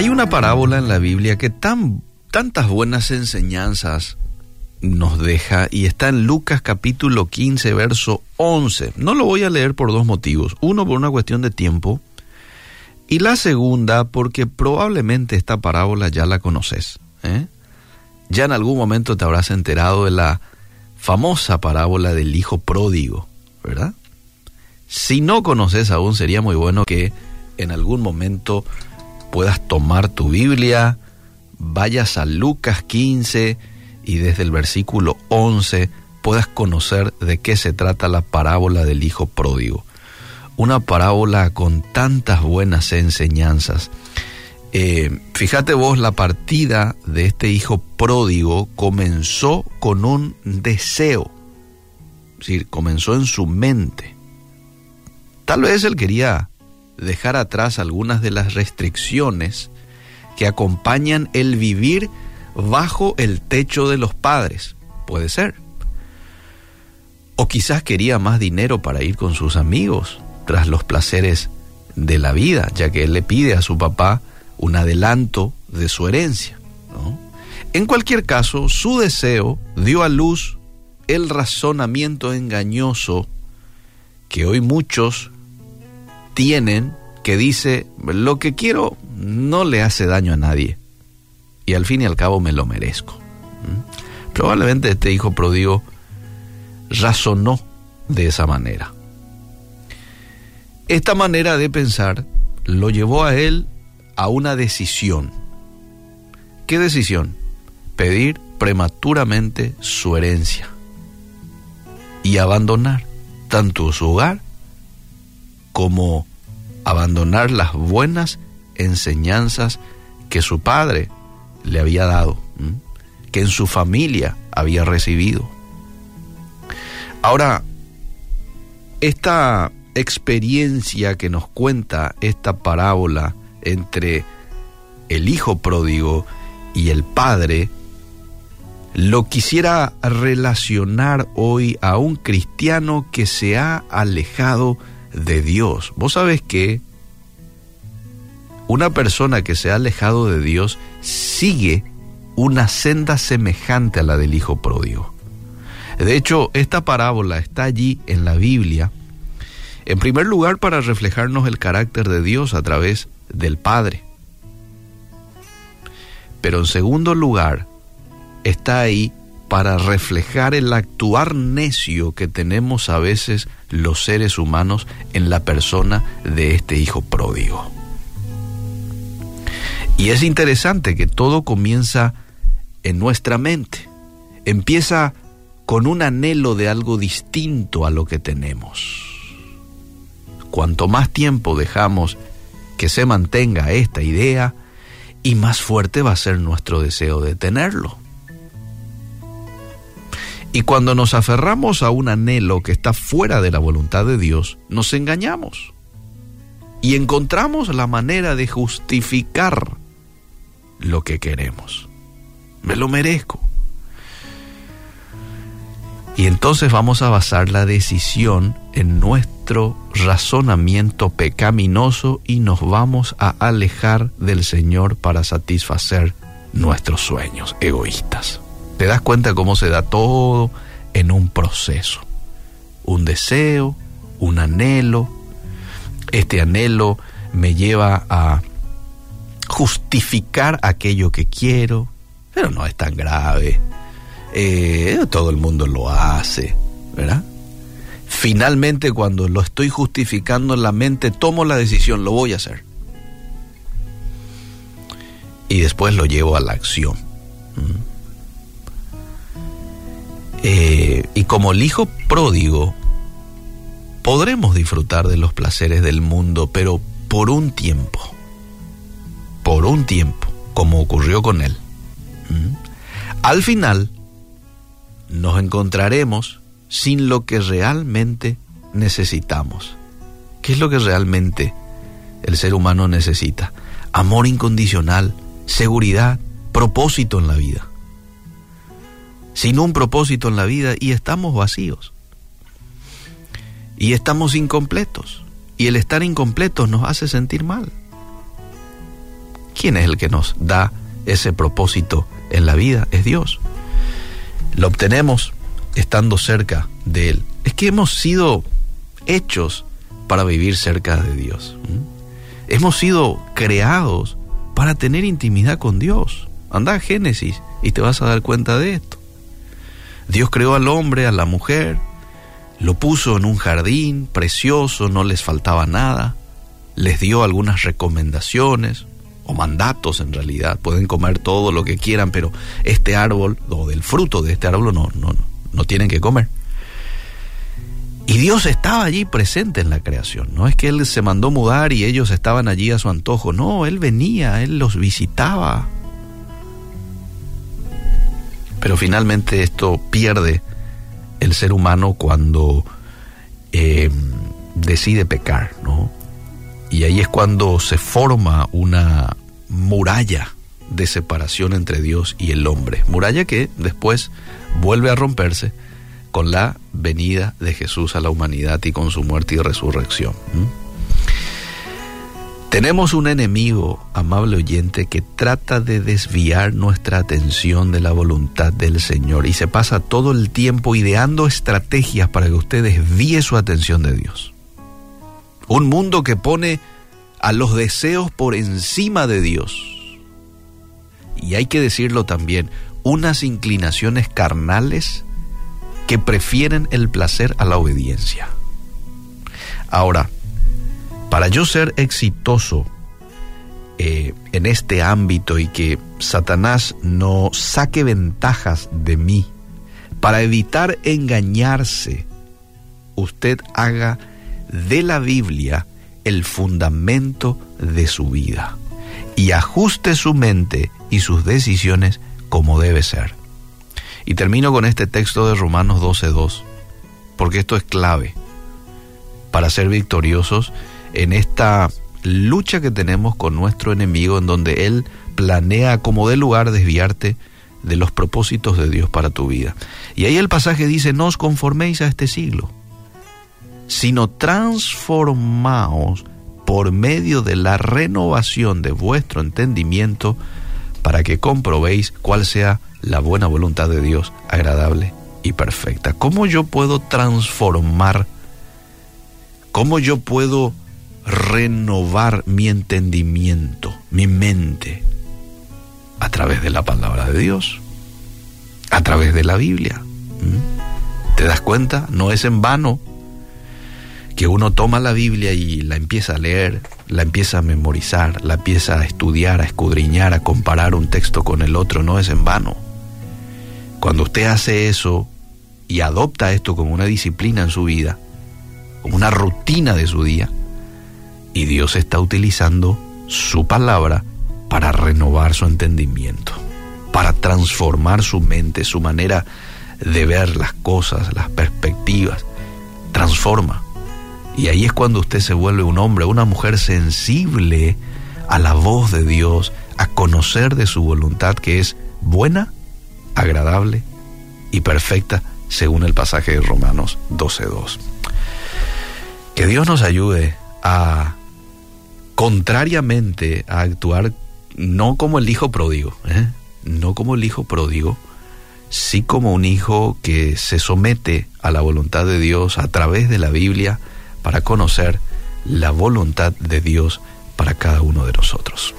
Hay una parábola en la Biblia que tan, tantas buenas enseñanzas nos deja y está en Lucas capítulo 15, verso 11. No lo voy a leer por dos motivos. Uno, por una cuestión de tiempo. Y la segunda, porque probablemente esta parábola ya la conoces. ¿eh? Ya en algún momento te habrás enterado de la famosa parábola del hijo pródigo, ¿verdad? Si no conoces aún, sería muy bueno que en algún momento puedas tomar tu Biblia, vayas a Lucas 15 y desde el versículo 11 puedas conocer de qué se trata la parábola del Hijo Pródigo. Una parábola con tantas buenas enseñanzas. Eh, fíjate vos, la partida de este Hijo Pródigo comenzó con un deseo, es decir, comenzó en su mente. Tal vez él quería dejar atrás algunas de las restricciones que acompañan el vivir bajo el techo de los padres. Puede ser. O quizás quería más dinero para ir con sus amigos tras los placeres de la vida, ya que él le pide a su papá un adelanto de su herencia. En cualquier caso, su deseo dio a luz el razonamiento engañoso que hoy muchos tienen que dice, lo que quiero no le hace daño a nadie y al fin y al cabo me lo merezco. ¿Mm? Probablemente este hijo pródigo razonó de esa manera. Esta manera de pensar lo llevó a él a una decisión. ¿Qué decisión? Pedir prematuramente su herencia y abandonar tanto su hogar como abandonar las buenas enseñanzas que su padre le había dado, que en su familia había recibido. Ahora, esta experiencia que nos cuenta esta parábola entre el hijo pródigo y el padre, lo quisiera relacionar hoy a un cristiano que se ha alejado de Dios. Vos sabés que una persona que se ha alejado de Dios sigue una senda semejante a la del Hijo Pródigo. De hecho, esta parábola está allí en la Biblia, en primer lugar para reflejarnos el carácter de Dios a través del Padre. Pero en segundo lugar, está ahí para reflejar el actuar necio que tenemos a veces los seres humanos en la persona de este hijo pródigo. Y es interesante que todo comienza en nuestra mente. Empieza con un anhelo de algo distinto a lo que tenemos. Cuanto más tiempo dejamos que se mantenga esta idea, y más fuerte va a ser nuestro deseo de tenerlo. Y cuando nos aferramos a un anhelo que está fuera de la voluntad de Dios, nos engañamos. Y encontramos la manera de justificar lo que queremos. Me lo merezco. Y entonces vamos a basar la decisión en nuestro razonamiento pecaminoso y nos vamos a alejar del Señor para satisfacer nuestros sueños egoístas. Te das cuenta cómo se da todo en un proceso. Un deseo, un anhelo. Este anhelo me lleva a justificar aquello que quiero, pero no es tan grave. Eh, todo el mundo lo hace, ¿verdad? Finalmente, cuando lo estoy justificando en la mente, tomo la decisión, lo voy a hacer. Y después lo llevo a la acción. ¿Mm? Eh, y como el hijo pródigo, podremos disfrutar de los placeres del mundo, pero por un tiempo, por un tiempo, como ocurrió con él. ¿Mm? Al final, nos encontraremos sin lo que realmente necesitamos. ¿Qué es lo que realmente el ser humano necesita? Amor incondicional, seguridad, propósito en la vida sin un propósito en la vida y estamos vacíos. Y estamos incompletos. Y el estar incompletos nos hace sentir mal. ¿quién es el que nos da ese propósito en la vida? Es Dios. Lo obtenemos estando cerca de Él. Es que hemos sido hechos para vivir cerca de Dios. Hemos sido creados para tener intimidad con Dios. Anda a Génesis y te vas a dar cuenta de esto. Dios creó al hombre, a la mujer, lo puso en un jardín precioso, no les faltaba nada, les dio algunas recomendaciones o mandatos en realidad, pueden comer todo lo que quieran, pero este árbol o del fruto de este árbol no, no, no, no tienen que comer. Y Dios estaba allí presente en la creación. No es que Él se mandó mudar y ellos estaban allí a su antojo. No, Él venía, Él los visitaba. Pero finalmente esto pierde el ser humano cuando eh, decide pecar, ¿no? Y ahí es cuando se forma una muralla de separación entre Dios y el hombre. Muralla que después vuelve a romperse con la venida de Jesús a la humanidad y con su muerte y resurrección. Tenemos un enemigo, amable oyente, que trata de desviar nuestra atención de la voluntad del Señor y se pasa todo el tiempo ideando estrategias para que usted desvíe su atención de Dios. Un mundo que pone a los deseos por encima de Dios. Y hay que decirlo también, unas inclinaciones carnales que prefieren el placer a la obediencia. Ahora, para yo ser exitoso eh, en este ámbito y que Satanás no saque ventajas de mí, para evitar engañarse, usted haga de la Biblia el fundamento de su vida y ajuste su mente y sus decisiones como debe ser. Y termino con este texto de Romanos 12.2, porque esto es clave para ser victoriosos en esta lucha que tenemos con nuestro enemigo, en donde él planea como de lugar desviarte de los propósitos de Dios para tu vida. Y ahí el pasaje dice, no os conforméis a este siglo, sino transformaos por medio de la renovación de vuestro entendimiento para que comprobéis cuál sea la buena voluntad de Dios, agradable y perfecta. ¿Cómo yo puedo transformar? ¿Cómo yo puedo renovar mi entendimiento, mi mente? A través de la palabra de Dios, a través de la Biblia. ¿Mm? ¿Te das cuenta? No es en vano que uno toma la Biblia y la empieza a leer, la empieza a memorizar, la empieza a estudiar, a escudriñar, a comparar un texto con el otro, no es en vano. Cuando usted hace eso y adopta esto como una disciplina en su vida, como una rutina de su día, y Dios está utilizando su palabra para renovar su entendimiento, para transformar su mente, su manera de ver las cosas, las perspectivas, transforma. Y ahí es cuando usted se vuelve un hombre, una mujer sensible a la voz de Dios, a conocer de su voluntad que es buena, agradable y perfecta, según el pasaje de Romanos 12.2. Que Dios nos ayude a, contrariamente, a actuar no como el hijo pródigo, ¿eh? no como el hijo pródigo, sí como un hijo que se somete a la voluntad de Dios a través de la Biblia para conocer la voluntad de Dios para cada uno de nosotros.